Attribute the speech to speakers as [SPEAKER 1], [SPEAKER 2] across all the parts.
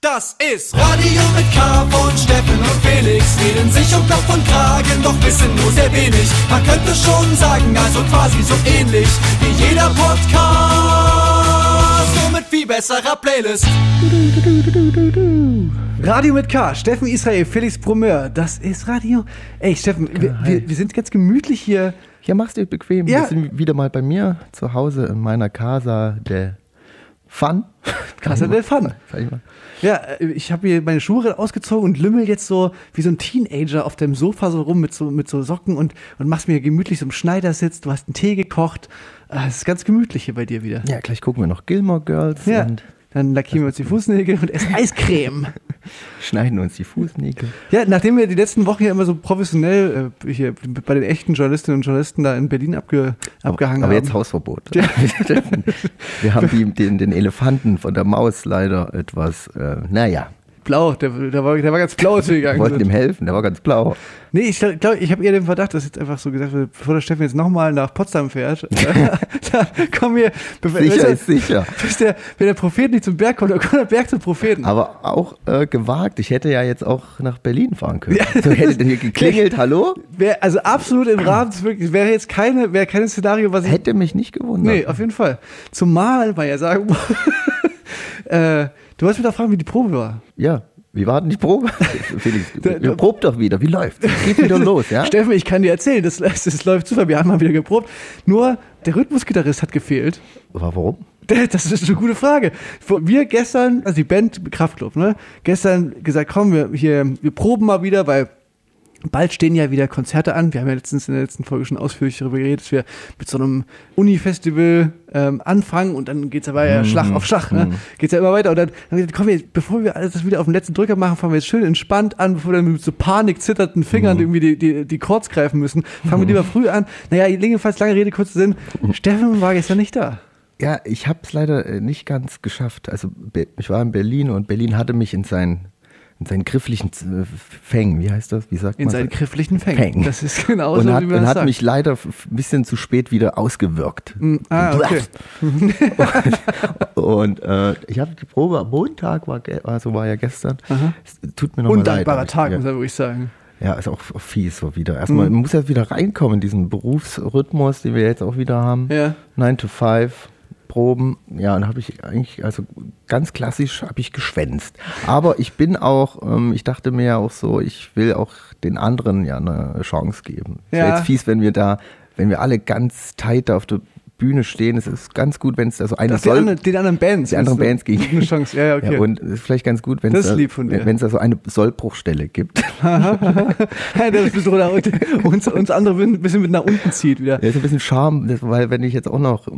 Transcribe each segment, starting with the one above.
[SPEAKER 1] Das ist Radio mit K von Steffen und Felix. Reden sich um Kopf und Kragen, doch wissen nur sehr wenig. Man könnte schon sagen, also quasi so ähnlich wie jeder Podcast. Nur mit viel besserer Playlist.
[SPEAKER 2] Radio mit K, Steffen Israel, Felix Brumeur, das ist Radio. Ey, Steffen, wir, wir, wir sind ganz gemütlich hier.
[SPEAKER 3] Ja, mach's dir bequem.
[SPEAKER 2] Ja.
[SPEAKER 3] Wir sind wieder mal bei mir zu Hause in meiner Casa de Fun.
[SPEAKER 2] Casa del Fun. Ja, äh, ich habe hier meine Schuhe ausgezogen und lümmel jetzt so wie so ein Teenager auf dem Sofa so rum mit so, mit so Socken und, und machst mir gemütlich so im Schneidersitz. Du hast einen Tee gekocht. Ah, Es ist ganz gemütlich hier bei dir wieder.
[SPEAKER 3] Ja, gleich gucken wir noch Gilmore Girls
[SPEAKER 2] Ja.
[SPEAKER 3] und
[SPEAKER 2] Dann lackieren wir uns die Fußnägel und essen Eiscreme.
[SPEAKER 3] schneiden uns die Fußnägel.
[SPEAKER 2] Ja, nachdem wir die letzten Wochen ja immer so professionell äh, hier bei den echten Journalistinnen und Journalisten da in Berlin abge, abgehangen
[SPEAKER 3] Aber
[SPEAKER 2] haben.
[SPEAKER 3] jetzt Hausverbot. wir haben die, den, den Elefanten von der Maus leider etwas, äh, naja,
[SPEAKER 2] blau, der, der, war, der war ganz blau, als wir gegangen
[SPEAKER 3] wollten
[SPEAKER 2] sind.
[SPEAKER 3] ihm helfen, der war ganz blau.
[SPEAKER 2] Nee, ich glaube, ich habe eher den Verdacht, dass jetzt einfach so gesagt wird, bevor der Steffen jetzt nochmal nach Potsdam fährt, da kommen wir, bevor-
[SPEAKER 3] Sicher ist sicher.
[SPEAKER 2] bis der, wenn der Prophet nicht zum Berg kommt, dann kommt der Berg zum Propheten.
[SPEAKER 3] Aber auch äh, gewagt. Ich hätte ja jetzt auch nach Berlin fahren können. So hätte der hier geklingelt, hallo?
[SPEAKER 2] Wär, also absolut im Rahmen, wäre jetzt keine, wäre kein Szenario, was ich
[SPEAKER 3] Hätte mich nicht gewundert.
[SPEAKER 2] Nee, auf jeden Fall. Zumal man ja sagen muss, äh, du wolltest mich doch fragen, wie die Probe war.
[SPEAKER 3] Ja, wie war denn die Probe? Felix, wir probt doch wieder. Wie läuft's? Geht wieder los, ja?
[SPEAKER 2] Steffen, ich kann dir erzählen, das, das, läuft super, wir haben mal wieder geprobt. Nur der Rhythmusgitarrist hat gefehlt.
[SPEAKER 3] Warum?
[SPEAKER 2] Das ist eine gute Frage. Wir gestern, also die Band Kraftklub, ne, gestern gesagt, komm, wir hier, wir proben mal wieder, weil bald stehen ja wieder Konzerte an. Wir haben ja letztens in der letzten Folge schon ausführlich darüber geredet, dass wir mit so einem Uni-Festival ähm, anfangen und dann geht's aber ja Schlag auf Schlag, ne? Geht's ja immer weiter. Und dann haben wir gesagt, komm, wir, bevor wir alles das wieder auf den letzten Drücker machen, fangen wir jetzt schön entspannt an, bevor wir dann mit so Panik zitternden Fingern irgendwie die, die, die Chords greifen müssen. Fangen wir lieber früh an. Naja, jedenfalls lange Rede, kurzer Sinn. Steffen war gestern nicht da.
[SPEAKER 3] Ja, ich habe es leider äh, nicht ganz geschafft. Also ich war in Berlin und Berlin hatte mich in seinen, in seinen grifflichen äh, Fängen, wie heißt das? Wie sagt
[SPEAKER 2] In
[SPEAKER 3] man?
[SPEAKER 2] seinen grifflichen Fängen.
[SPEAKER 3] Fängen.
[SPEAKER 2] Das ist genau
[SPEAKER 3] und
[SPEAKER 2] so,
[SPEAKER 3] hat,
[SPEAKER 2] wie man
[SPEAKER 3] und
[SPEAKER 2] das
[SPEAKER 3] hat
[SPEAKER 2] sagt.
[SPEAKER 3] mich leider ein bisschen zu spät wieder ausgewirkt.
[SPEAKER 2] Ah, okay.
[SPEAKER 3] Und äh, ich hatte die Probe am Montag, war, also war ja gestern. Es tut mir nochmal leid.
[SPEAKER 2] Undankbarer
[SPEAKER 3] ich-
[SPEAKER 2] Tag,
[SPEAKER 3] ja.
[SPEAKER 2] muss man wirklich sagen.
[SPEAKER 3] Ja, ist auch fies so wieder. Erstmal
[SPEAKER 2] Mhm.
[SPEAKER 3] man muss ja wieder reinkommen in diesen Berufsrhythmus, den wir jetzt auch wieder haben.
[SPEAKER 2] Ja.
[SPEAKER 3] 9 to 5 Proben. Ja, und habe ich eigentlich, also ganz klassisch habe ich geschwänzt. Aber ich bin auch, ähm, ich dachte mir ja auch so, ich will auch den anderen ja eine Chance geben. Es wäre
[SPEAKER 2] Ja.
[SPEAKER 3] jetzt fies, wenn wir da, wenn wir alle ganz tight auf der Bühne stehen. Es ist ganz gut, wenn es da so eine Soll-
[SPEAKER 2] anderen, den anderen Bands.
[SPEAKER 3] die anderen Bands gegen.
[SPEAKER 2] Eine Chance, ja, okay.
[SPEAKER 3] Ja, und es ist vielleicht ganz gut, wenn es da, wenn es da so eine Sollbruchstelle gibt.
[SPEAKER 2] Ja, das ist so unten, uns, uns andere ein bisschen mit nach unten zieht wieder.
[SPEAKER 3] Ja, ist ein bisschen Charme, weil wenn ich jetzt auch noch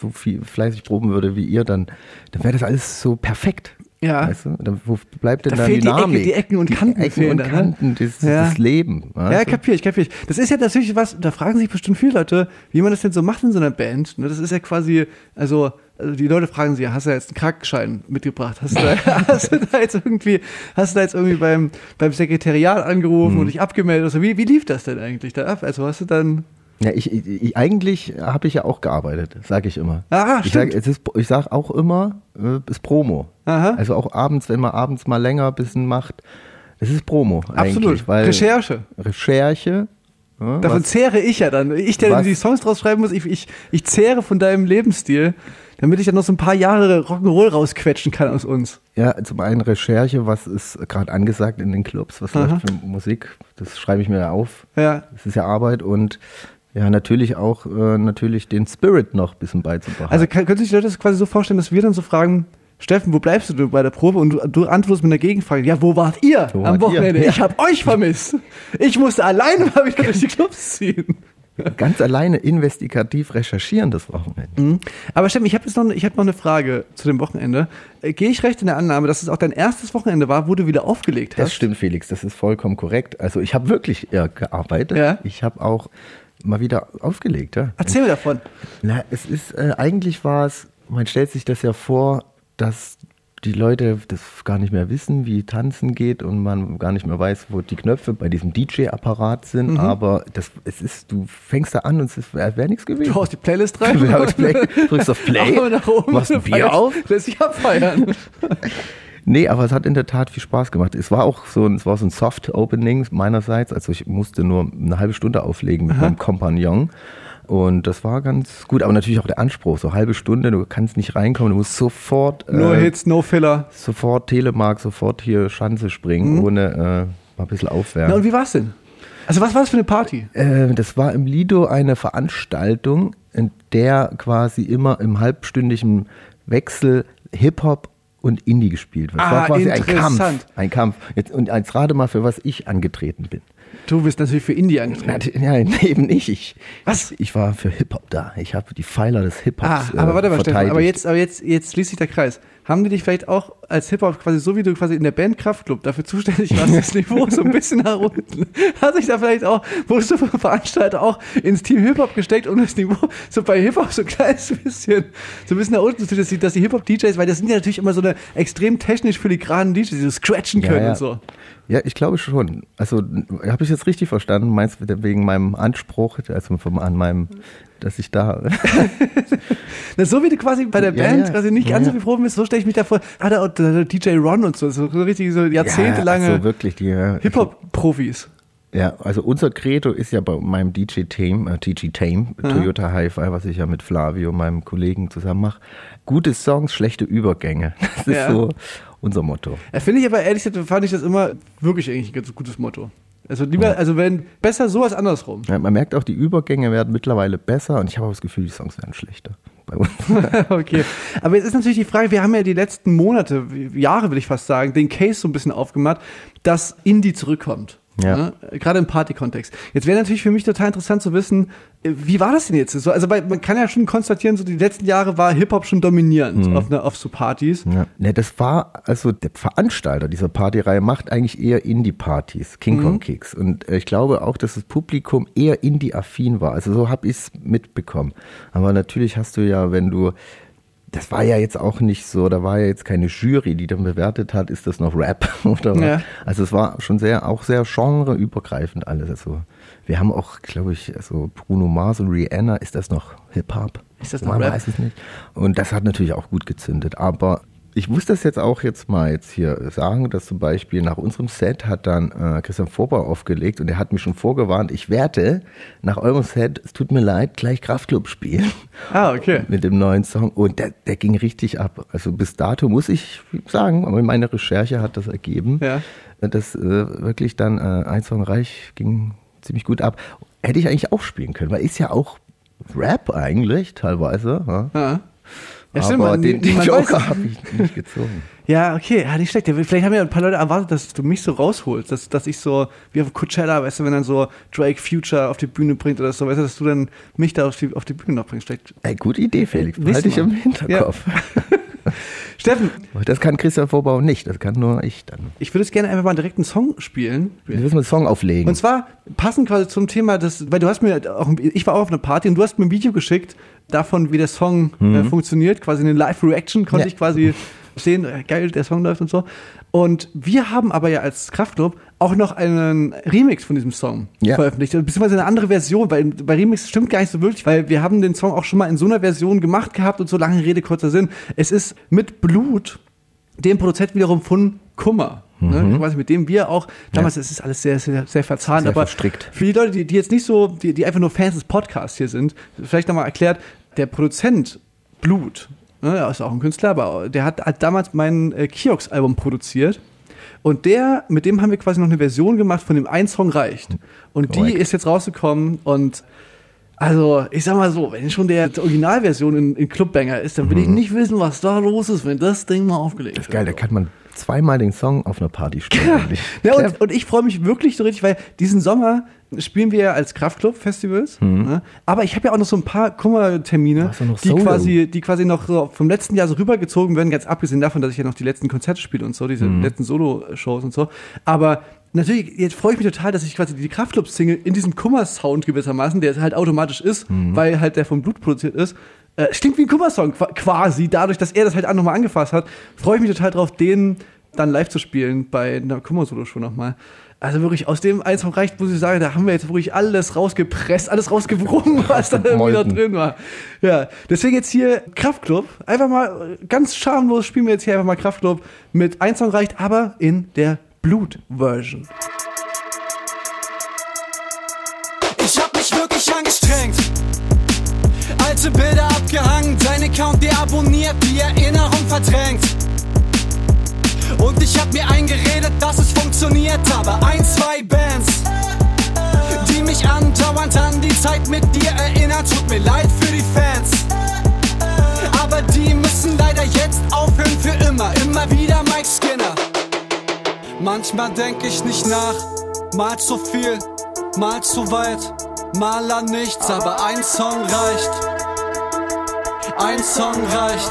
[SPEAKER 3] so viel fleißig proben würde wie ihr, dann, dann wäre das alles so perfekt.
[SPEAKER 2] Ja.
[SPEAKER 3] Weißt du? Dann, wo bleibt denn
[SPEAKER 2] Da
[SPEAKER 3] da,
[SPEAKER 2] fehlt die
[SPEAKER 3] Dynamik?
[SPEAKER 2] Ecke, die Ecken und Kanten
[SPEAKER 3] Ecken
[SPEAKER 2] fehlen
[SPEAKER 3] und
[SPEAKER 2] da, ne?
[SPEAKER 3] Kanten, das,
[SPEAKER 2] Ja.
[SPEAKER 3] das Leben.
[SPEAKER 2] Ja,
[SPEAKER 3] weißt du?
[SPEAKER 2] kapier ich, kapier ich. Das ist ja natürlich was, da fragen sich bestimmt viele Leute, wie man das denn so macht in so einer Band. Ne, Das ist ja quasi, also, also die Leute fragen sich, ja, hast du jetzt einen Krankenschein mitgebracht? Hast du, da, hast du da jetzt irgendwie, hast du da jetzt irgendwie beim, beim Sekretariat angerufen
[SPEAKER 3] Mhm.
[SPEAKER 2] und dich abgemeldet? oder so? wie, wie lief das denn eigentlich da ab? Also hast du dann,
[SPEAKER 3] Ja, ich, ich, ich, eigentlich habe ich ja auch gearbeitet, sage ich immer.
[SPEAKER 2] Ah,
[SPEAKER 3] ich sage
[SPEAKER 2] stimmt.
[SPEAKER 3] ich sag auch immer, äh, ist Promo.
[SPEAKER 2] Aha.
[SPEAKER 3] Also auch abends, wenn man abends mal länger ein bisschen macht, es ist Promo
[SPEAKER 2] absolut, Recherche.
[SPEAKER 3] Recherche. ja,
[SPEAKER 2] Davon
[SPEAKER 3] was-
[SPEAKER 2] zehre ich ja dann. Ich, der
[SPEAKER 3] Was?
[SPEAKER 2] die Songs draus schreiben muss, ich, ich, ich zehre von deinem Lebensstil, damit ich dann noch so ein paar Jahre Rock'n'Roll rausquetschen kann aus uns.
[SPEAKER 3] Ja, zum einen Recherche, was ist gerade angesagt in den Clubs, was
[SPEAKER 2] Aha.
[SPEAKER 3] läuft für Musik, das schreibe ich mir ja auf.
[SPEAKER 2] Ja.
[SPEAKER 3] Das ist ja Arbeit und ja, natürlich auch äh, natürlich den Spirit noch ein bisschen beizubehalten.
[SPEAKER 2] Also kann, können sich die Leute das quasi so vorstellen, dass wir dann so fragen, Steffen, wo bleibst du bei der Probe? Und du, du antwortest mit einer Gegenfrage, ja, wo wart ihr
[SPEAKER 3] Wo
[SPEAKER 2] am
[SPEAKER 3] wart ihr?
[SPEAKER 2] Wochenende?
[SPEAKER 3] Ja.
[SPEAKER 2] Ich habe euch vermisst. Ich musste alleine mal wieder durch die Clubs ziehen.
[SPEAKER 3] ganz alleine investigativ recherchieren das Wochenende.
[SPEAKER 2] Mhm. Aber Steffen, ich habe jetzt noch, ich hab noch eine Frage zu dem Wochenende. Äh, Gehe ich recht in der Annahme, dass es auch dein erstes Wochenende war, wo du wieder aufgelegt hast?
[SPEAKER 3] Das stimmt, Felix, das ist vollkommen korrekt. Also ich habe wirklich ja, gearbeitet.
[SPEAKER 2] Ja.
[SPEAKER 3] Ich habe auch mal wieder aufgelegt. Ja.
[SPEAKER 2] Erzähl mir davon.
[SPEAKER 3] Na, es ist, äh, eigentlich war es, man stellt sich das ja vor, dass die Leute das gar nicht mehr wissen, wie Tanzen geht und man gar nicht mehr weiß, wo die Knöpfe bei diesem DJ-Apparat sind.
[SPEAKER 2] Mhm.
[SPEAKER 3] Aber das, es ist, du fängst da an und es wäre wär nichts gewesen.
[SPEAKER 2] Du haust die Playlist rein.
[SPEAKER 3] Du Play, drückst auf Play, machst ein Bier auf.
[SPEAKER 2] Lässt sich abfeiern.
[SPEAKER 3] Nee, aber es hat in der Tat viel Spaß gemacht. Es war auch so ein, es war so ein Soft-Opening meinerseits. Also ich musste nur eine halbe Stunde auflegen mit
[SPEAKER 2] Aha.
[SPEAKER 3] meinem Kompagnon. Und das war ganz gut, aber natürlich auch der Anspruch, so halbe Stunde, du kannst nicht reinkommen, du musst sofort,
[SPEAKER 2] No
[SPEAKER 3] äh,
[SPEAKER 2] Hits, no Filler.
[SPEAKER 3] sofort Telemark, sofort hier Schanze springen, ohne äh, mal ein bisschen
[SPEAKER 2] Mhm. Na,
[SPEAKER 3] aufwärmen.
[SPEAKER 2] und wie war's denn? Also was war das für eine Party?
[SPEAKER 3] Äh, das war im Lido eine Veranstaltung, in der quasi immer im halbstündigen Wechsel Hip-Hop und Indie gespielt wird. Das
[SPEAKER 2] Ah,
[SPEAKER 3] war quasi ein
[SPEAKER 2] interessant.
[SPEAKER 3] Kampf. Ein Kampf. Jetzt, und jetzt rate mal, für was ich angetreten bin.
[SPEAKER 2] Du bist natürlich für Indie angetreten.
[SPEAKER 3] Ja, eben nicht. Ich,
[SPEAKER 2] Was?
[SPEAKER 3] Ich war für Hip-Hop da. Ich habe die Pfeiler des
[SPEAKER 2] Ah,
[SPEAKER 3] Hip-Hops
[SPEAKER 2] aber warte mal,
[SPEAKER 3] äh,
[SPEAKER 2] Stefan, aber jetzt, aber jetzt, jetzt schließt sich der Kreis. Haben die dich vielleicht auch als Hip-Hop quasi so wie du quasi in der Band Kraftclub dafür zuständig warst, das Niveau so ein bisschen nach unten? Hat sich da vielleicht auch, wurdest du vom Veranstalter auch ins Team Hip-Hop gesteckt, um das Niveau so bei Hip-Hop so ein kleines bisschen, so ein bisschen nach unten zu dass die, dass die Hip-Hop-DJs, weil das sind ja natürlich immer so eine extrem technisch filigranen DJs, die so scratchen können
[SPEAKER 3] ja, ja.
[SPEAKER 2] und so.
[SPEAKER 3] Ja, ich glaube schon. Also habe ich jetzt richtig verstanden? Meinst du wegen meinem Anspruch, also vom, an meinem, dass ich da
[SPEAKER 2] Na, so wie du quasi bei der
[SPEAKER 3] Ja,
[SPEAKER 2] Band
[SPEAKER 3] ja.
[SPEAKER 2] quasi nicht
[SPEAKER 3] Ja,
[SPEAKER 2] ganz so
[SPEAKER 3] ja.
[SPEAKER 2] viel Proben bist, so stelle ich mich da vor. Ah, da, da, DJ Ron und so, so, so richtig so jahrzehntelange
[SPEAKER 3] Ja, also wirklich die äh,
[SPEAKER 2] Hip-Hop-Profis.
[SPEAKER 3] Ja, also unser Credo ist ja bei meinem DJ-Team, äh, DJ-Team, Toyota Hi-Fi, was ich ja mit Flavio, meinem Kollegen, zusammen mache. Gute Songs, schlechte Übergänge. Das ist
[SPEAKER 2] Ja.
[SPEAKER 3] so unser Motto.
[SPEAKER 2] Ja, Finde ich aber ehrlich gesagt, fand ich das immer wirklich eigentlich ein ganz gutes Motto. Also lieber, also wenn, besser so als andersrum.
[SPEAKER 3] Ja, man merkt auch, die Übergänge werden mittlerweile besser und ich habe auch das Gefühl, die Songs werden schlechter. Bei uns.
[SPEAKER 2] okay. Aber jetzt ist natürlich die Frage, wir haben ja die letzten Monate, Jahre will ich fast sagen, den Case so ein bisschen aufgemacht, dass Indie zurückkommt.
[SPEAKER 3] Ja.
[SPEAKER 2] Ne? Gerade im Party-Kontext. Jetzt wäre natürlich für mich total interessant zu wissen, äh, wie war das denn jetzt? So, also bei, man kann ja schon konstatieren, so die letzten Jahre war Hip-Hop schon dominierend auf, ne, auf so Partys.
[SPEAKER 3] Ja. Ne, das war, also der Veranstalter dieser Partyreihe macht eigentlich eher Indie-Partys, King Kong Kicks. Und äh, ich glaube auch, dass das Publikum eher Indie-affin war. Also so habe ich es mitbekommen. Aber natürlich hast du ja, wenn du, das war ja jetzt auch nicht so, da war ja jetzt keine Jury, die dann bewertet hat, ist das noch Rap oder was.
[SPEAKER 2] Ja.
[SPEAKER 3] Also es war schon sehr, auch sehr genreübergreifend alles. Also wir haben auch, glaube ich, also Bruno Mars und Rihanna, ist das noch Hip-Hop?
[SPEAKER 2] Ist das noch
[SPEAKER 3] Man
[SPEAKER 2] Rap?
[SPEAKER 3] weiß es nicht. Und das hat natürlich auch gut gezündet. Aber ich muss das jetzt auch jetzt mal jetzt hier sagen, dass zum Beispiel nach unserem Set hat dann äh, Christian Vorbau aufgelegt und er hat mich schon vorgewarnt, ich werde nach eurem Set, es tut mir leid, gleich Kraftclub spielen
[SPEAKER 2] Ah, okay.
[SPEAKER 3] mit dem neuen Song und der, der ging richtig ab. Also bis dato muss ich sagen, aber meine Recherche hat das ergeben,
[SPEAKER 2] Ja.
[SPEAKER 3] dass äh, wirklich dann äh, ein Song reich ging ziemlich gut ab. Hätte ich eigentlich auch spielen können, weil ist ja auch Rap eigentlich teilweise. Ja?
[SPEAKER 2] Ja. Ja,
[SPEAKER 3] aber
[SPEAKER 2] stimmt, man-
[SPEAKER 3] den, den Joker habe ich nicht gezogen.
[SPEAKER 2] Ja, okay, ja, nicht schlecht. Ja, Vielleicht haben ja ein paar Leute erwartet, dass du mich so rausholst, dass, dass ich so, wie auf Coachella, weißt du, wenn dann so Drake Future auf die Bühne bringt oder so, weißt du, dass du dann mich da auf die, auf die Bühne noch bringst. Vielleicht.
[SPEAKER 3] Ey, gute Idee, Felix.
[SPEAKER 2] Nächstes
[SPEAKER 3] Halte ich
[SPEAKER 2] Mal.
[SPEAKER 3] im Hinterkopf.
[SPEAKER 2] Steffen,
[SPEAKER 3] Das kann Christian Vorbau nicht, das kann nur ich dann.
[SPEAKER 2] ich würde jetzt gerne einfach mal direkt einen Song spielen.
[SPEAKER 3] Wir müssen einen Song auflegen.
[SPEAKER 2] Und zwar passend quasi zum Thema, das, weil du hast mir auch, ich war auch auf einer Party und du hast mir ein Video geschickt davon, wie der Song äh, funktioniert, quasi eine Live-Reaction konnte
[SPEAKER 3] Ja.
[SPEAKER 2] ich quasi sehen, äh, geil, der Song läuft und so. Und wir haben aber ja als Kraftclub auch noch einen Remix von diesem Song
[SPEAKER 3] Ja.
[SPEAKER 2] veröffentlicht, beziehungsweise eine andere Version, weil bei Remix stimmt gar nicht so wirklich, weil wir haben den Song auch schon mal in so einer Version gemacht gehabt und so lange Rede, kurzer Sinn. Es ist mit Blut, dem Produzent wiederum von Kummer. Ne, quasi mit dem wir auch, damals es ist alles sehr, sehr, sehr verzahnt,
[SPEAKER 3] Sehr
[SPEAKER 2] aber
[SPEAKER 3] verstrickt.
[SPEAKER 2] für die Leute, die, die jetzt nicht so, die, die einfach nur Fans des Podcasts hier sind, vielleicht nochmal erklärt, der Produzent Blut, ne, er ist auch ein Künstler, aber der hat, hat damals mein äh, Kiox-Album produziert. Und der, mit dem haben wir quasi noch eine Version gemacht, von dem ein Song reicht. Und die
[SPEAKER 3] Korrekt.
[SPEAKER 2] ist jetzt rausgekommen und also, ich sag mal so, wenn schon der Originalversion in, in Clubbanger ist, dann will ich nicht wissen, was da los ist, wenn das Ding mal aufgelegt
[SPEAKER 3] Mhm. das ist geil, da kann man zweimal den Song auf einer Party spielen.
[SPEAKER 2] Ja, und, und ich freue mich wirklich so richtig, weil diesen Sommer spielen wir ja als Kraftclub-Festivals. Ne? Aber ich habe ja auch noch so ein paar Kummertermine, die
[SPEAKER 3] Solo?
[SPEAKER 2] quasi, die quasi noch so vom letzten Jahr so rübergezogen werden, ganz abgesehen davon, dass ich ja noch die letzten Konzerte spiele und so, diese letzten Solo-Shows und so. Aber natürlich, jetzt freue ich mich total, dass ich quasi die Kraftclub-Single in diesem Kummer-Sound gewissermaßen, der halt automatisch ist, weil halt der vom Blut produziert ist, äh, stinkt wie ein Kummersong qua- quasi, dadurch, dass er das halt auch nochmal angefasst hat, freue ich mich total drauf, den dann live zu spielen bei einer Kummer-Solo-Show nochmal. Also wirklich, aus dem Song reicht, muss ich sagen, da haben wir jetzt wirklich alles rausgepresst, alles rausgewrungen, was da irgendwie noch
[SPEAKER 3] Molten.
[SPEAKER 2] drin war. Ja, deswegen jetzt hier Kraftclub. Einfach mal, äh, ganz schamlos spielen wir jetzt hier einfach mal Kraftclub mit ein Song reicht, aber in der Blut-Version.
[SPEAKER 1] Alte Bilder abgehangen, dein Account deabonniert, die Erinnerung verdrängt. Und ich hab mir eingeredet, dass es funktioniert, aber ein, zwei Bands, die mich andauernd an die Zeit mit dir erinnern, tut mir leid für die Fans. Aber die müssen leider jetzt aufhören für immer, immer wieder Mike Skinner. Manchmal denk ich nicht nach, mal zu viel, mal zu weit, mal an nichts, aber ein Song reicht. Ein Song reicht.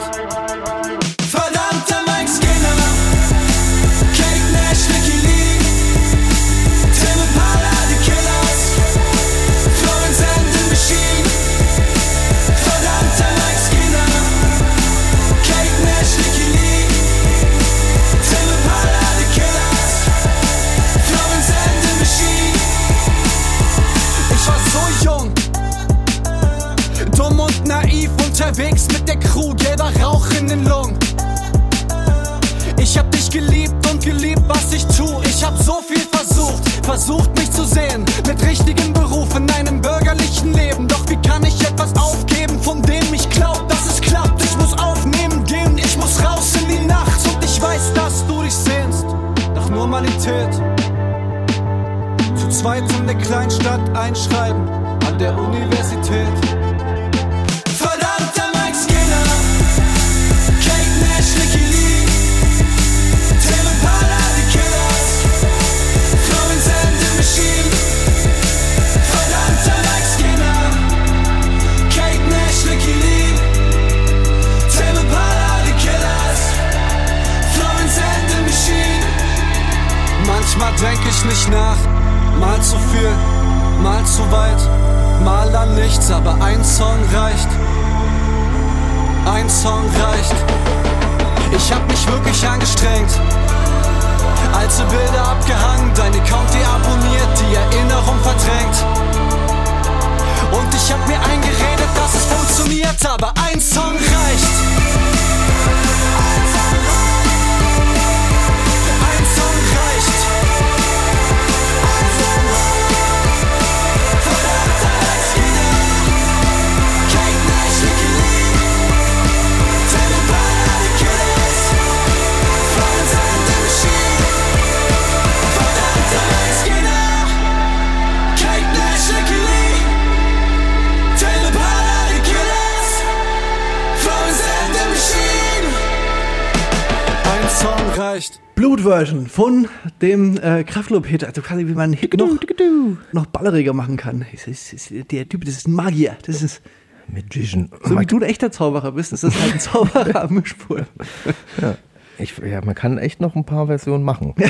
[SPEAKER 1] Versucht, mich zu sehen. Mit richtigem Beruf in einem bürgerlichen Leben. Doch wie kann ich etwas aufgeben, von dem ich glaub, dass es klappt? Ich muss aufnehmen gehen, ich muss raus in die Nacht. Und ich weiß, dass du dich sehnst nach Normalität. Zu zweit in der Kleinstadt einschreiben an der Universität. Denk ich nicht nach, mal zu viel, mal zu weit, mal an nichts, aber ein Song reicht. Ein Song reicht. Ich hab mich wirklich angestrengt. Alte Bilder abgehangen, dein Account deabonniert, die Erinnerung verdrängt. Und ich hab mir eingeredet, dass es funktioniert, aber ein Song reicht.
[SPEAKER 2] Blut-Version von dem äh, Kraftclub-Hit. Also quasi wie man einen Hit noch, noch balleriger machen kann. Das ist, das ist, der Typ, das ist ein Magier. Das ist,
[SPEAKER 3] Magician.
[SPEAKER 2] so wie du ein echter Zauberer bist, das ist halt ein Zauberer am Mischpult.
[SPEAKER 3] Ich, ja, man kann echt noch ein paar Versionen machen.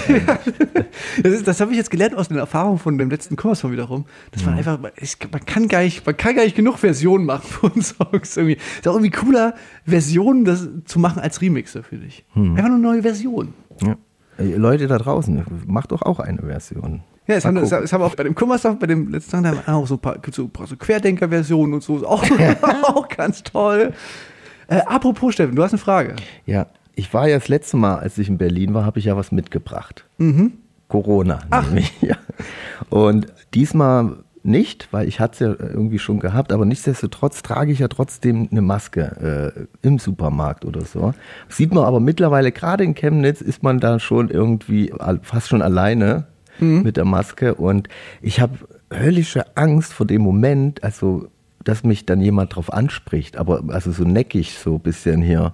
[SPEAKER 2] Das, das habe ich jetzt gelernt aus den Erfahrungen von dem letzten Kummersong wiederum. Dass man einfach, ich, man, kann gar nicht, man kann gar nicht genug Versionen machen von Songs irgendwie. Ist auch irgendwie cooler, Versionen das zu machen als Remixe, finde ich. Einfach nur neue Versionen.
[SPEAKER 3] Ja. Ey, Leute da draußen, macht doch auch eine Version.
[SPEAKER 2] Ja, es haben, es haben auch bei dem Kummersong, bei dem letzten Song, da haben auch so ein paar, gibt's so, so Querdenker-Versionen und so. Auch, auch ganz toll. Äh, apropos, Steffen, du hast eine Frage.
[SPEAKER 3] Ja, ich war ja das letzte Mal, als ich in Berlin war, habe ich ja was mitgebracht. Corona. Nämlich, ja. Und diesmal nicht, weil ich hatte es ja irgendwie schon gehabt, aber nichtsdestotrotz trage ich ja trotzdem eine Maske äh, im Supermarkt oder so. Sieht man aber mittlerweile, gerade in Chemnitz, ist man da schon irgendwie fast schon alleine mit der Maske und ich habe höllische Angst vor dem Moment, also dass mich dann jemand drauf anspricht, aber also so neckig, so ein bisschen hier.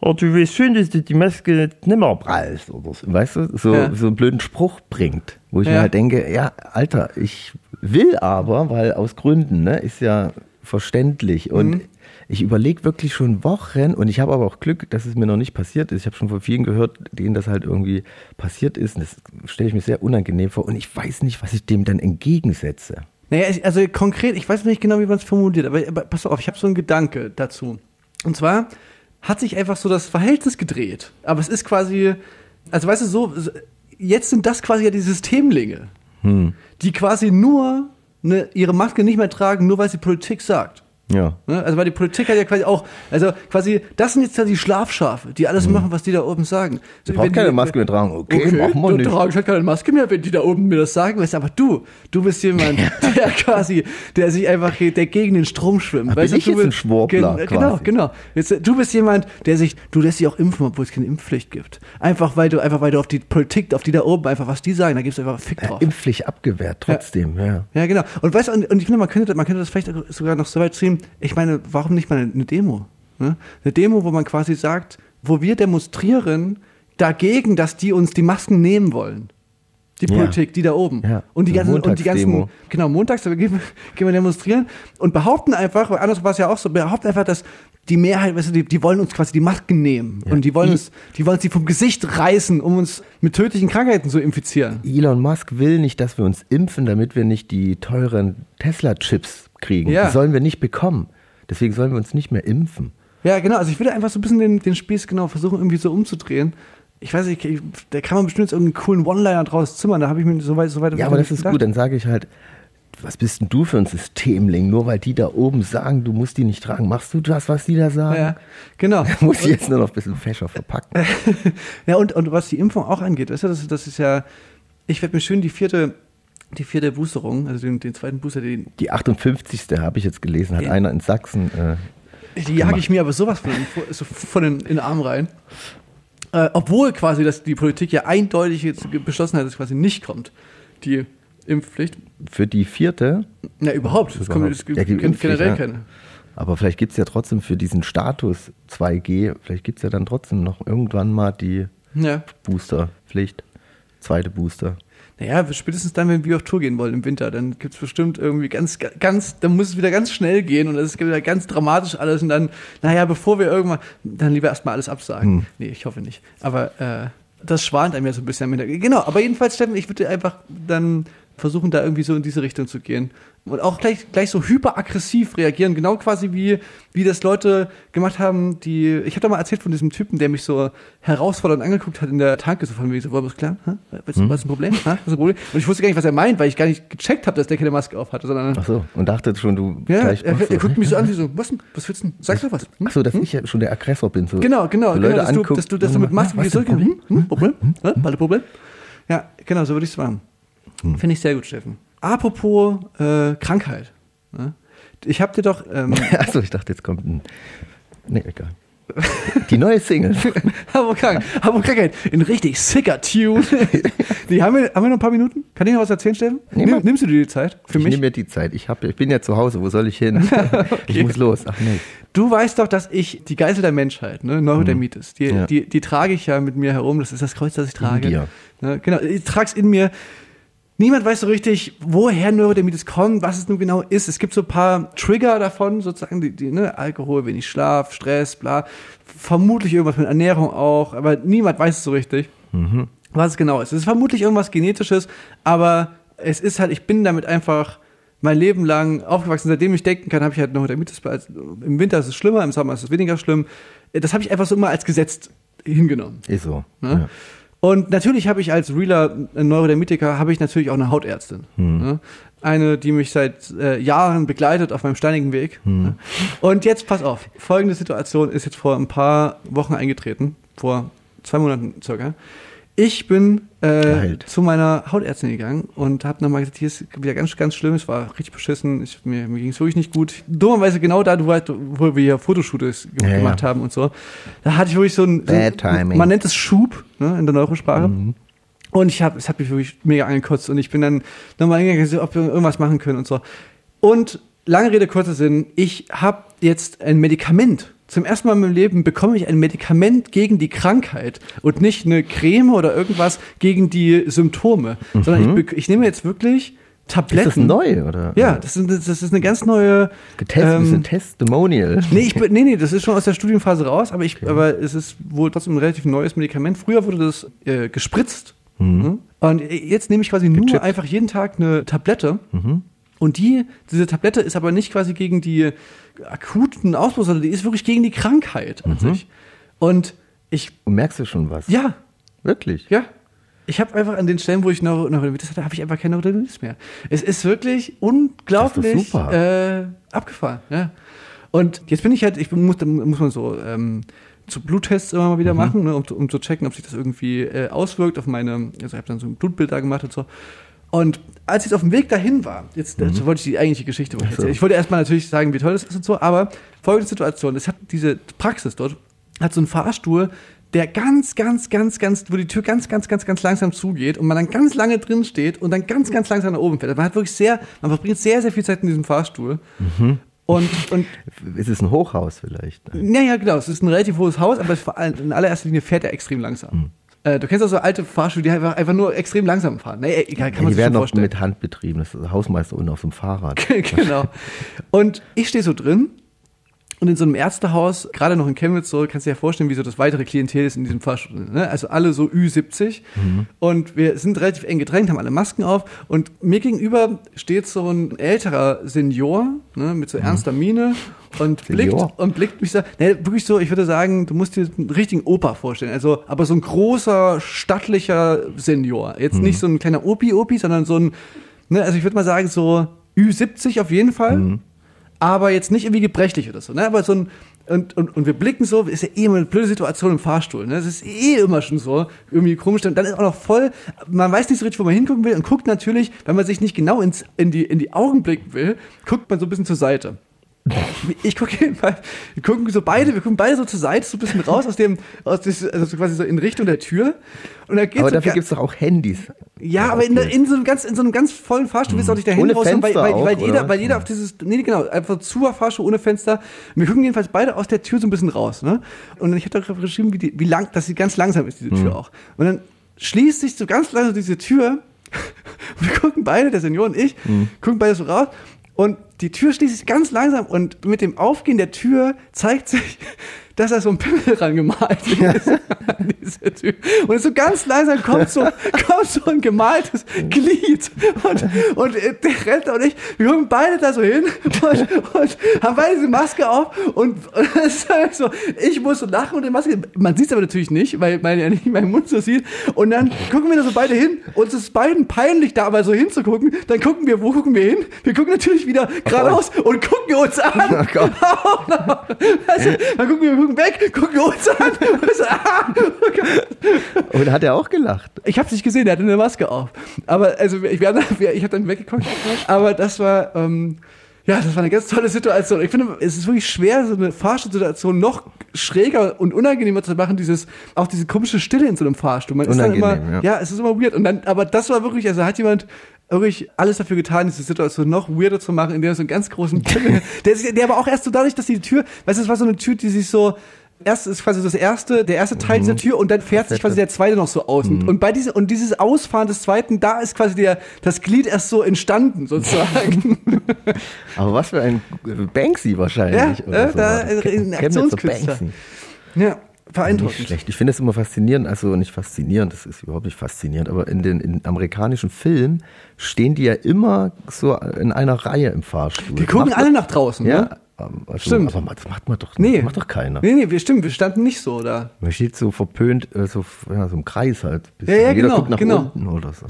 [SPEAKER 3] Oh, du weißt schön, dass du die Maske nicht nimmer brauchst oder so, weißt du, so,
[SPEAKER 2] Ja.
[SPEAKER 3] so einen blöden Spruch bringt, wo ich
[SPEAKER 2] Ja.
[SPEAKER 3] mir halt denke, ja, Alter, ich will aber, weil aus Gründen, ne, ist ja verständlich und
[SPEAKER 2] Mhm.
[SPEAKER 3] ich überlege wirklich schon Wochen und ich habe aber auch Glück, dass es mir noch nicht passiert ist. Ich habe schon von vielen gehört, denen das halt irgendwie passiert ist und das stelle ich mir sehr unangenehm vor und ich weiß nicht, was ich dem dann entgegensetze.
[SPEAKER 2] Naja, also konkret, ich weiß nicht genau, wie man es formuliert, aber, aber pass auf, ich habe so einen Gedanke dazu. Und zwar hat sich einfach so das Verhältnis gedreht. Aber es ist quasi Also weißt du, so, jetzt sind das quasi ja die Systemlinge,
[SPEAKER 3] Hm.
[SPEAKER 2] die quasi nur ne, ihre Maske nicht mehr tragen, nur weil sie Politik sagt.
[SPEAKER 3] Ja.
[SPEAKER 2] Ne? Also weil die Politik hat ja quasi auch, also quasi, das sind jetzt ja die Schlafschafe, die alles machen, was die da oben sagen.
[SPEAKER 3] Brauchst
[SPEAKER 2] wenn
[SPEAKER 3] keine Maske mehr tragen. Okay,
[SPEAKER 2] Okay,
[SPEAKER 3] machen wir nicht.
[SPEAKER 2] trage ich halt keine Maske mehr, wenn die da oben mir das sagen. Weißt aber du, du bist jemand, der quasi, der sich einfach, der gegen den Strom schwimmt. Weißt
[SPEAKER 3] bin ich
[SPEAKER 2] du
[SPEAKER 3] jetzt ein
[SPEAKER 2] bist-
[SPEAKER 3] Schwurbler
[SPEAKER 2] Gen- Genau, genau. Jetzt, du bist jemand, der sich, du lässt dich auch impfen, obwohl es keine Impfpflicht gibt. Einfach weil du, einfach weil du auf die Politik, auf die da oben einfach, was die sagen, da gibst du einfach Fick
[SPEAKER 3] Ja,
[SPEAKER 2] drauf.
[SPEAKER 3] Impfpflicht abgewehrt, trotzdem, ja.
[SPEAKER 2] Ja, genau. Und weißt du, und, und ich finde, man könnte, man könnte das vielleicht sogar noch so weit ziehen. Ich meine, warum nicht mal eine, Demo? Ne? Eine Demo, wo man quasi sagt, wo wir demonstrieren dagegen, dass die uns die Masken nehmen wollen. Die
[SPEAKER 3] Ja.
[SPEAKER 2] Politik, die da oben.
[SPEAKER 3] Ja.
[SPEAKER 2] Und die ganzen, und die ganzen, genau, montags da gehen, wir- gehen wir demonstrieren und behaupten einfach, weil anders war es ja auch so, behaupten einfach, dass die Mehrheit, weißt du, die, die wollen uns quasi die Masken nehmen.
[SPEAKER 3] Ja.
[SPEAKER 2] Und die wollen uns, die wollen sie vom Gesicht reißen, um uns mit tödlichen Krankheiten zu infizieren.
[SPEAKER 3] Elon Musk will nicht, dass wir uns impfen, damit wir nicht die teuren Tesla-Chips kriegen.
[SPEAKER 2] Ja.
[SPEAKER 3] Die sollen wir nicht bekommen. Deswegen sollen wir uns nicht mehr impfen.
[SPEAKER 2] Ja, genau. Also ich würde einfach so ein bisschen den, den Spieß genau versuchen, irgendwie so umzudrehen. Ich weiß nicht, ich- da kann man bestimmt jetzt irgendeinen coolen One-Liner draus zimmern. Da habe ich mir so weit, so weit
[SPEAKER 3] Ja, aber das ist gut. Dann sage ich halt, was bist denn du für ein Systemling? Nur weil die da oben sagen, du musst die nicht tragen, machst du das, was die da sagen?
[SPEAKER 2] Ja, genau.
[SPEAKER 3] Muss ich jetzt nur noch ein bisschen fescher verpacken.
[SPEAKER 2] Ja, und, und was die Impfung auch angeht, weißt du, das, das ist ja, ich werde mir schön die vierte, die vierte Boosterung, also den, den zweiten Booster, den,
[SPEAKER 3] Die 58. habe ich jetzt gelesen, hat
[SPEAKER 2] Ja.
[SPEAKER 3] einer in Sachsen. Äh,
[SPEAKER 2] die jage ich mir aber sowas von, so von den, in den Arm rein. Äh, obwohl quasi dass die Politik ja eindeutig jetzt beschlossen hat, dass es quasi nicht kommt, die Impfpflicht.
[SPEAKER 3] für die vierte,
[SPEAKER 2] Ja, überhaupt. Es kommt, es
[SPEAKER 3] Ja,
[SPEAKER 2] generell
[SPEAKER 3] ja.
[SPEAKER 2] keine.
[SPEAKER 3] aber vielleicht gibt es ja trotzdem für diesen Status 2G, vielleicht gibt es ja dann trotzdem noch irgendwann mal die
[SPEAKER 2] Ja.
[SPEAKER 3] Boosterpflicht. Zweite Booster.
[SPEAKER 2] Naja, spätestens dann, wenn wir auf Tour gehen wollen im Winter, dann gibt's bestimmt irgendwie ganz, ganz, dann muss es wieder ganz schnell gehen und es gibt wieder ganz dramatisch alles und dann, naja, bevor wir irgendwann, dann lieber erstmal alles absagen.
[SPEAKER 3] Hm.
[SPEAKER 2] Nee, ich hoffe nicht. Aber äh, das schwant einem ja so ein bisschen am Hintergrund. Genau, aber jedenfalls, Steffen, ich würde einfach dann versuchen, da irgendwie so in diese Richtung zu gehen. Und auch gleich, gleich so hyperaggressiv reagieren, genau quasi wie, wie das Leute gemacht haben, die, ich habe da mal erzählt von diesem Typen, der mich so herausfordernd angeguckt hat in der Tanke, so von wegen, so, wollen wir es klären? Hä? Was,
[SPEAKER 3] Hm?
[SPEAKER 2] was ist ein Problem? Hä? Was ist ein Problem? Und ich wusste gar nicht, was er meint, weil ich gar nicht gecheckt habe, dass der keine Maske auf hatte, sondern,
[SPEAKER 3] Ach so, und dachte schon, du
[SPEAKER 2] ja,
[SPEAKER 3] gleich
[SPEAKER 2] er, er
[SPEAKER 3] du-
[SPEAKER 2] guckt mich so an, wie so, was denn? Was willst du denn? Sag doch was. Hm?
[SPEAKER 3] Ach so, dass ich ja schon der Aggressor bin. So,
[SPEAKER 2] Genau, genau,
[SPEAKER 3] so
[SPEAKER 2] genau dass, du,
[SPEAKER 3] anguckt
[SPEAKER 2] dass du, dass du mit Maske
[SPEAKER 3] was
[SPEAKER 2] wieder
[SPEAKER 3] ist ein
[SPEAKER 2] zurückgehst.
[SPEAKER 3] Problem?
[SPEAKER 2] Hm? Hm? Problem? Hm? Problem? Ja, genau, so würde ich es machen.
[SPEAKER 3] Hm.
[SPEAKER 2] Finde ich sehr gut, Steffen. Apropos äh, Krankheit. Ne? Ich habe dir doch, ähm,
[SPEAKER 3] Achso, ich dachte, jetzt kommt ein. Nee, egal. Die neue Single.
[SPEAKER 2] Hamburg krank, Hamburg Krankheit, ein richtig sicker Tune. die haben wir, haben wir noch ein paar Minuten? Kann ich noch was erzählen, Steffen? Nimm, nimmst du dir die Zeit für
[SPEAKER 3] ich
[SPEAKER 2] mich?
[SPEAKER 3] nehme mir die Zeit. Ich, hab, ich bin ja zu Hause. Wo soll ich hin? Ich muss los. Ach nee.
[SPEAKER 2] Du weißt doch, dass ich die Geisel der Menschheit, ne, Neurodermitis, die,
[SPEAKER 3] Mhm. Ja.
[SPEAKER 2] die, die trage ich ja mit mir herum. Das ist das Kreuz, das ich trage.
[SPEAKER 3] dir.
[SPEAKER 2] Ne, genau, ich trage es in mir. Niemand weiß so richtig, woher Neurodermitis kommt, was es nun genau ist. Es gibt so ein paar Trigger davon, sozusagen, die, die, ne, Alkohol, wenig Schlaf, Stress, bla. Vermutlich irgendwas mit Ernährung auch, aber niemand weiß es so richtig, was es genau ist. Es ist vermutlich irgendwas Genetisches, aber es ist halt, ich bin damit einfach mein Leben lang aufgewachsen. Seitdem ich denken kann, habe ich halt Neurodermitis. Als- Im Winter ist es schlimmer, im Sommer ist es weniger schlimm. Das habe ich einfach so immer als Gesetz hingenommen.
[SPEAKER 3] Ist so.
[SPEAKER 2] Ne?
[SPEAKER 3] Ja.
[SPEAKER 2] Und natürlich habe ich als realer Neurodermitiker habe ich natürlich auch eine Hautärztin. Ne? Eine, die mich seit äh, Jahren begleitet auf meinem steinigen Weg. Ne? Und jetzt pass auf, folgende Situation ist jetzt vor ein paar Wochen eingetreten, vor zwei Monaten circa. Ich bin äh, zu meiner Hautärztin gegangen und habe nochmal gesagt, hier ist wieder ganz, ganz schlimm, es war richtig beschissen, ich, mir, mir ging es wirklich nicht gut. Dummerweise genau da, wo wir hier Fotoshoots
[SPEAKER 3] Ja, ja.
[SPEAKER 2] gemacht haben und so. Da hatte ich wirklich so ein, so ein
[SPEAKER 3] Bad timing.
[SPEAKER 2] man nennt es Schub ne, in der Neurosprache. Und ich habe, es hat mich wirklich mega angekotzt und ich bin dann nochmal hingegangen, ob wir irgendwas machen können und so. Und lange Rede, kurzer Sinn, ich habe jetzt ein Medikament. Zum ersten Mal in meinem Leben bekomme ich ein Medikament gegen die Krankheit und nicht eine Creme oder irgendwas gegen die Symptome, sondern ich, ich nehme jetzt wirklich
[SPEAKER 3] Ist
[SPEAKER 2] Tabletten.
[SPEAKER 3] das neu, oder?
[SPEAKER 2] Ja, das ist, das ist eine ganz neue.
[SPEAKER 3] Getestet,
[SPEAKER 2] ähm,
[SPEAKER 3] ist ein Testimonial.
[SPEAKER 2] Nee, ich, nee, nee, das ist schon aus der Studienphase raus, aber, ich, aber es ist wohl trotzdem ein relativ neues Medikament. Früher wurde das äh, gespritzt. Mhm. Und jetzt nehme ich quasi nur
[SPEAKER 3] Gechippt.
[SPEAKER 2] einfach jeden Tag eine Tablette. Und die, diese Tablette ist aber nicht quasi gegen die akuten Ausbruch, sondern die ist wirklich gegen die Krankheit an sich. Und ich,
[SPEAKER 3] Und merkst du schon was?
[SPEAKER 2] ja,
[SPEAKER 3] Wirklich?
[SPEAKER 2] Ja. Ich habe einfach an den Stellen, wo ich noch, das hatte, habe ich einfach keine Rhododendrons mehr. Es ist wirklich unglaublich. Äh, abgefahren. Ja. Und jetzt bin ich halt, ich muss, dann muss man so ähm, zu Bluttests immer mal wieder
[SPEAKER 3] Mhm.
[SPEAKER 2] machen, ne, um, zu- um zu checken, ob sich das irgendwie äh, auswirkt auf meine, also ich habe dann so ein Blutbild da gemacht und so. Und als ich auf dem Weg dahin war, jetzt
[SPEAKER 3] Mhm.
[SPEAKER 2] wollte ich die eigentliche Geschichte ich
[SPEAKER 3] Ach so.
[SPEAKER 2] erzählen. Ich wollte erstmal natürlich sagen, wie toll das ist und so, aber folgende Situation, es hat diese Praxis dort, hat so einen Fahrstuhl, der ganz, ganz, ganz, ganz, wo die Tür ganz, ganz, ganz, ganz langsam zugeht und man dann ganz lange drin steht und dann ganz, ganz langsam nach oben fährt. Man hat wirklich sehr, man verbringt sehr, sehr viel Zeit in diesem Fahrstuhl.
[SPEAKER 3] Mhm.
[SPEAKER 2] Und, und
[SPEAKER 3] Ist es ein Hochhaus vielleicht?
[SPEAKER 2] ja, ja, genau. Es ist ein relativ hohes Haus, aber vor allem, in allererster Linie fährt er extrem langsam. Äh, du kennst auch so alte Fahrstühle, die einfach, einfach nur extrem langsam fahren. Egal, kann man
[SPEAKER 3] die
[SPEAKER 2] sich schon
[SPEAKER 3] werden auch mit Hand betrieben. Das ist Hausmeister unten auf so einem Fahrrad.
[SPEAKER 2] genau. Und ich stehe so drin und in so einem Ärztehaus, gerade noch in Chemnitz, so kannst du dir ja vorstellen, wie so das weitere Klientel ist in diesem Fahrstuhl. Ne? Also alle so Ü70. Und wir sind relativ eng gedrängt, haben alle Masken auf. Und mir gegenüber steht so ein älterer Senior ne, mit so ernster Miene und blickt, und blickt mich so, ne, wirklich so, ich würde sagen, du musst dir einen richtigen Opa vorstellen, also aber so ein großer, stattlicher Senior. Jetzt nicht so ein kleiner Opi-Opi, sondern so ein, ne, also ich würde mal sagen, so Ü70 auf jeden Fall aber jetzt nicht irgendwie gebrechlich oder so, ne? Aber so ein und, und, und wir blicken so, ist ja eh immer eine blöde Situation im Fahrstuhl, ne? Das ist eh immer schon so, irgendwie komisch. Und dann ist auch noch voll, man weiß nicht so richtig, wo man hingucken will und guckt natürlich, wenn man sich nicht genau ins, in, die, in die Augen blicken will, guckt man so ein bisschen zur Seite. Ich gucke jedenfalls, wir gucken so beide, wir gucken beide so zur Seite, so ein bisschen raus aus dem, aus des, also so quasi so in Richtung der Tür. Und da geht's
[SPEAKER 3] Aber
[SPEAKER 2] so
[SPEAKER 3] dafür gibt es doch auch Handys.
[SPEAKER 2] ja, aber in, in, so einem ganz, in so einem ganz vollen Fahrstuhl willst du auch nicht dahin
[SPEAKER 3] Ohne
[SPEAKER 2] rauskommen, weil, weil,
[SPEAKER 3] auch,
[SPEAKER 2] weil, jeder, weil jeder auf dieses, nee, genau, einfach zu Fahrstuhl ohne Fenster. Wir gucken jedenfalls beide aus der Tür so ein bisschen raus, ne? Und ich habe da geschrieben, wie, die, wie lang, dass sie ganz langsam ist, diese Tür auch. Und dann schließt sich so ganz langsam diese Tür. Und wir gucken beide, der Senior und ich, gucken beide so raus. Und die Tür schließt sich ganz langsam und mit dem Aufgehen der Tür zeigt sich, dass da so ein Pimmel rangemalt ist an diese Tür. Und so ganz langsam kommt so, kommt so ein gemaltes Glied. Und, und der Rentner und ich, wir gucken beide da so hin und, und haben beide diese Maske auf. Und, und es ist halt so, ich muss so lachen und die Maske, man sieht es aber natürlich nicht, weil man ja nicht meinen Mund so sieht. Und dann gucken wir da so beide hin. Uns ist beiden peinlich, da aber so hinzugucken. Dann gucken wir, wo gucken wir hin? Wir gucken natürlich wieder geradeaus und gucken uns an.
[SPEAKER 3] Oh.
[SPEAKER 2] Also, dann gucken wir, gucken weg, gucken uns an. Und so, ah, oh.
[SPEAKER 3] Und hat er auch gelacht.
[SPEAKER 2] Ich habe nicht gesehen, der hatte eine Maske auf. Aber also wir, wir haben, wir, ich habe dann weggeguckt. Aber das war ähm, ja, das war eine ganz tolle Situation. Ich finde, es ist wirklich schwer, so eine Fahrstuhlsituation noch schräger und unangenehmer zu machen. Dieses auch diese komische Stille in so einem Fahrstuhl. Man ist dann immer,
[SPEAKER 3] Unangenehm,
[SPEAKER 2] ja.
[SPEAKER 3] ja.
[SPEAKER 2] es ist immer weird. Und dann, aber das war wirklich, also hat jemand wirklich alles dafür getan, diese Situation noch weirder zu machen, indem er so einen ganz großen Pimmel, der, der aber auch erst so dadurch, dass die Tür, weißt du, es war so eine Tür, die sich so Erst ist quasi das erste, der erste Teil dieser Tür und dann fährt sich quasi der zweite noch so aus. Und, und bei diese, und dieses Ausfahren des zweiten, da ist quasi der, das Glied erst so entstanden, sozusagen.
[SPEAKER 3] Aber was für ein Banksy wahrscheinlich.
[SPEAKER 2] Ja,
[SPEAKER 3] oder
[SPEAKER 2] äh,
[SPEAKER 3] so
[SPEAKER 2] da ein Aktionskünstler.
[SPEAKER 3] Banksy.
[SPEAKER 2] Ja,
[SPEAKER 3] Nicht
[SPEAKER 2] beeindruckend.
[SPEAKER 3] schlecht. Ich finde es immer faszinierend, also nicht faszinierend, das ist überhaupt nicht faszinierend, aber in den in amerikanischen Filmen stehen die ja immer so in einer Reihe im Fahrstuhl.
[SPEAKER 2] Die gucken
[SPEAKER 3] Macht
[SPEAKER 2] alle nach draußen,
[SPEAKER 3] Ja,
[SPEAKER 2] ne?
[SPEAKER 3] ähm, also,
[SPEAKER 2] Stimmt.
[SPEAKER 3] aber das macht man doch,
[SPEAKER 2] Nee.
[SPEAKER 3] das macht doch keiner.
[SPEAKER 2] Nee, nee, wir stimmt, wir standen nicht so da.
[SPEAKER 3] Man steht so verpönt, äh, so, ja, so im Kreis halt.
[SPEAKER 2] Ja, ja,
[SPEAKER 3] Jeder
[SPEAKER 2] genau,
[SPEAKER 3] guckt nach
[SPEAKER 2] genau.
[SPEAKER 3] unten oder so.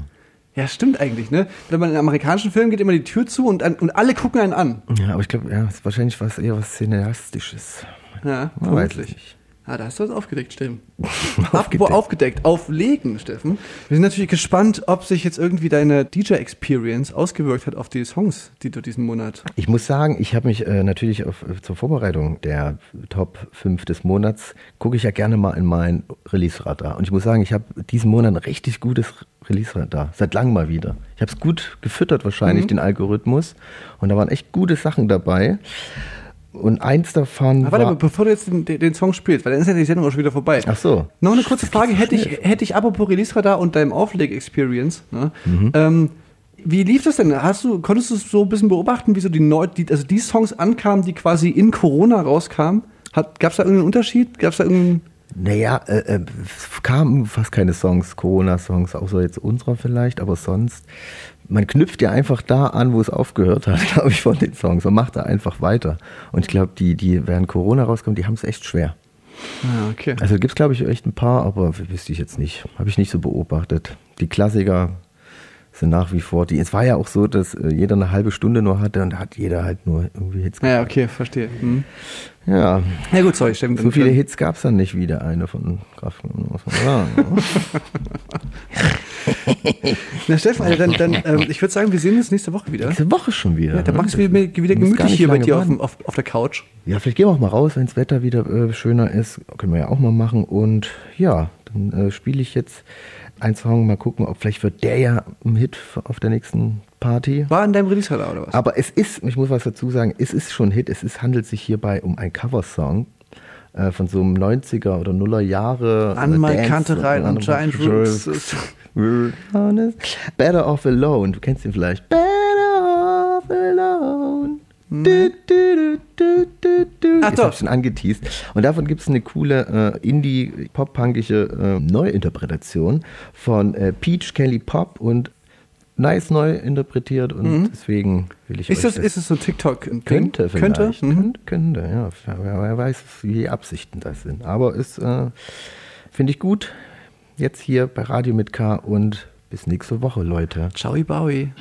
[SPEAKER 2] Ja, stimmt eigentlich, ne? Wenn man in amerikanischen Filmen geht immer die Tür zu und, an, und alle gucken einen an.
[SPEAKER 3] Ja, aber ich glaube, ja, wahrscheinlich was eher was Cineastisches.
[SPEAKER 2] Ja, vermutlich. Ah, da hast du was aufgedeckt, Steffen.
[SPEAKER 3] Aufgedeckt.
[SPEAKER 2] Aufgedeckt, auflegen, Steffen. Wir sind natürlich gespannt, ob sich jetzt irgendwie deine DJ-Experience ausgewirkt hat auf die Songs, die du diesen Monat.
[SPEAKER 3] Ich muss sagen, ich habe mich äh, natürlich auf, äh, zur Vorbereitung der Top 5 des Monats, gucke ich ja gerne mal in mein Release-Radar. Und ich muss sagen, ich habe diesen Monat ein richtig gutes Release-Radar. Seit langem mal wieder. Ich habe es gut gefüttert wahrscheinlich, den Algorithmus. Und da waren echt gute Sachen dabei. Und eins davon
[SPEAKER 2] Aber warte mal,
[SPEAKER 3] war...
[SPEAKER 2] bevor du jetzt den, den Song spielst, weil dann ist ja die Sendung auch schon wieder vorbei.
[SPEAKER 3] Ach so.
[SPEAKER 2] Noch eine kurze Frage, hätte ich, hätte ich apropos Release-Radar und deinem Aufleg-Experience, ne?
[SPEAKER 3] Mhm.
[SPEAKER 2] ähm, wie lief das denn? Hast du, konntest du es so ein bisschen beobachten, wie so die, neu, die also die Songs ankamen, die quasi in Corona rauskamen? Gab es da irgendeinen Unterschied? Gab es da irgendeinen
[SPEAKER 3] Naja, äh, äh, es kamen fast keine Songs, Corona-Songs, außer jetzt unserer vielleicht, aber sonst, man knüpft ja einfach da an, wo es aufgehört hat, glaube ich, von den Songs und macht da einfach weiter. Und ich glaube, die, die während Corona rauskommen, die haben es echt schwer.
[SPEAKER 2] Ah, okay.
[SPEAKER 3] Also gibt es, glaube ich, echt ein paar, aber wüsste ich jetzt nicht. Habe ich nicht so beobachtet. Die Klassiker sind nach wie vor die. Es war ja auch so, dass äh, jeder eine halbe Stunde nur hatte und da hat jeder halt nur irgendwie Hits
[SPEAKER 2] Ja, okay, verstehe. Hm.
[SPEAKER 3] Ja,
[SPEAKER 2] Ja gut, sorry, Steffen.
[SPEAKER 3] so viele Hits gab es dann nicht wieder. Eine von Kraftklub, muss man sagen.
[SPEAKER 2] Na Steffen, also dann, dann ähm, ich würde sagen, wir sehen uns nächste Woche wieder.
[SPEAKER 3] Nächste Woche schon wieder.
[SPEAKER 2] Ja, dann machst du wieder, wieder gemütlich hier bei dir auf, auf, auf der Couch.
[SPEAKER 3] Ja, vielleicht gehen wir auch mal raus, wenn das Wetter wieder äh, schöner ist. Können wir ja auch mal machen. Und ja, dann äh, spiele ich jetzt einen Song, mal gucken, ob vielleicht wird der ja ein Hit auf der nächsten Party.
[SPEAKER 2] War in deinem Release-Radar oder was?
[SPEAKER 3] Aber es ist, ich muss was dazu sagen, es ist schon ein Hit. Es ist, handelt sich hierbei um einen Coversong äh, von so einem 90er oder Nuller Jahre.
[SPEAKER 2] An
[SPEAKER 3] äh, Dance-
[SPEAKER 2] Kante rein und Giant Roots.
[SPEAKER 3] We're honest. Better off alone. Du kennst ihn vielleicht. Better off alone. Du, du, du, du.
[SPEAKER 2] Ach
[SPEAKER 3] Jetzt
[SPEAKER 2] doch.
[SPEAKER 3] ich schon angeteased. Und davon gibt es eine coole äh, Indie-Pop-punkische äh, Neuinterpretation von äh, Peach Kelly Pop und nice neu interpretiert und deswegen will ich
[SPEAKER 2] Ist
[SPEAKER 3] euch
[SPEAKER 2] das, ist das so TikTok?
[SPEAKER 3] könnte vielleicht.
[SPEAKER 2] Könnte? Mhm.
[SPEAKER 3] Könnte, ja. Wer, wer weiß, wie die Absichten das sind. Aber ist, äh, finde ich gut. Jetzt hier bei Radio mit K und bis nächste Woche, Leute.
[SPEAKER 2] Ciao, Bowie.